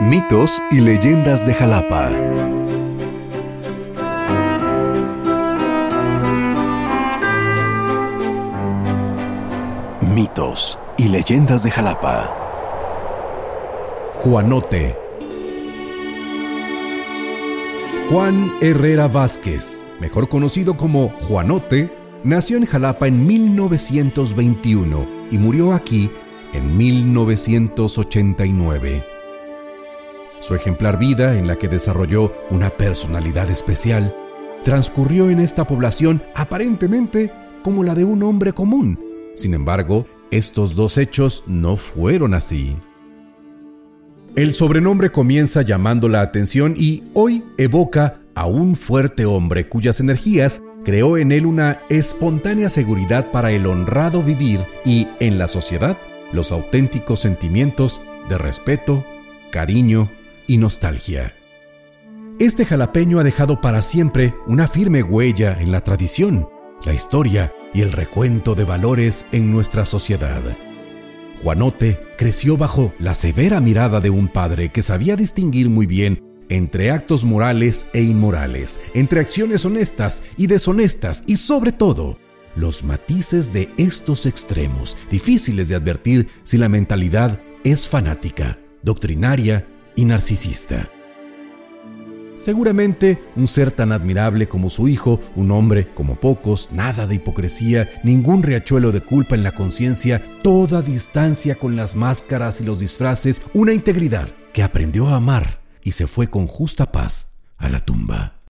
Mitos y leyendas de Jalapa. Mitos y leyendas de Jalapa. Juanote. Juan Herrera Vázquez, mejor conocido como Juanote, nació en Jalapa en 1921 y murió aquí en 1989. Su ejemplar vida, en la que desarrolló una personalidad especial, transcurrió en esta población aparentemente como la de un hombre común. Sin embargo, estos dos hechos no fueron así. El sobrenombre comienza llamando la atención y hoy evoca a un fuerte hombre cuyas energías creó en él una espontánea seguridad para el honrado vivir y, en la sociedad, los auténticos sentimientos de respeto, cariño y nostalgia. Este jalapeño ha dejado para siempre una firme huella en la tradición, la historia y el recuento de valores en nuestra sociedad. Juanote creció bajo la severa mirada de un padre que sabía distinguir muy bien entre actos morales e inmorales, entre acciones honestas y deshonestas y sobre todo los matices de estos extremos, difíciles de advertir si la mentalidad es fanática, doctrinaria y narcisista. Seguramente un ser tan admirable como su hijo, un hombre como pocos, nada de hipocresía, ningún riachuelo de culpa en la conciencia, toda distancia con las máscaras y los disfraces, una integridad que aprendió a amar y se fue con justa paz a la tumba.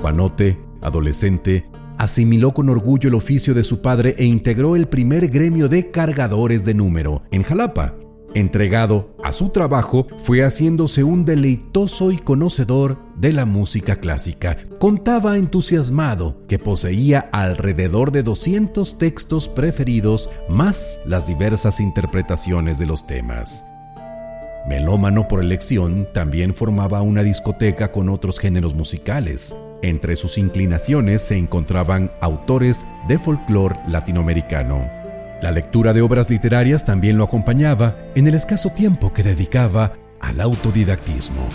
Juanote, adolescente, asimiló con orgullo el oficio de su padre e integró el primer gremio de cargadores de número en Jalapa, Entregado a su trabajo, fue haciéndose un deleitoso y conocedor de la música clásica. Contaba entusiasmado que poseía alrededor de 200 textos preferidos, más las diversas interpretaciones de los temas. Melómano por elección, también formaba una discoteca con otros géneros musicales. Entre sus inclinaciones se encontraban autores de folclore latinoamericano. La lectura de obras literarias también lo acompañaba en el escaso tiempo que dedicaba al autodidactismo.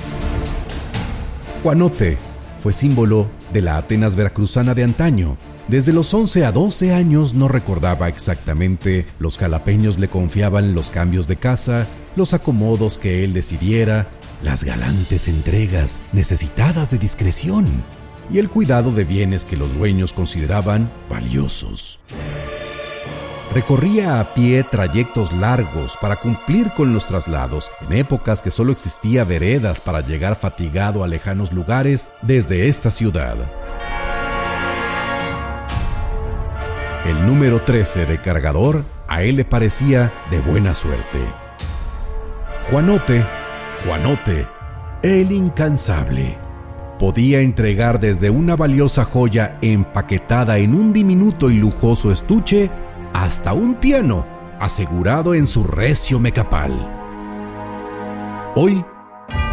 Juanote fue símbolo de la Atenas veracruzana de antaño. Desde los 11 a 12 años no recordaba exactamente, los jalapeños le confiaban los cambios de casa, los acomodos que él decidiera, las galantes entregas necesitadas de discreción y el cuidado de bienes que los dueños consideraban valiosos. Recorría a pie trayectos largos para cumplir con los traslados, en épocas que solo existía veredas para llegar fatigado a lejanos lugares desde esta ciudad. El número 13 de cargador a él le parecía de buena suerte. Juanote, Juanote, el incansable, podía entregar desde una valiosa joya empaquetada en un diminuto y lujoso estuche hasta un piano asegurado en su recio mecapal. Hoy,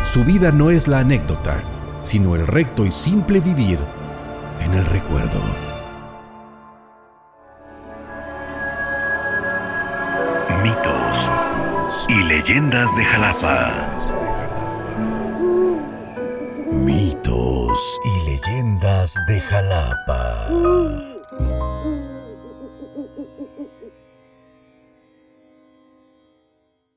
su vida no es la anécdota, sino el recto y simple vivir en el recuerdo. Mitos y leyendas de Jalapa. Mitos y leyendas de Jalapa.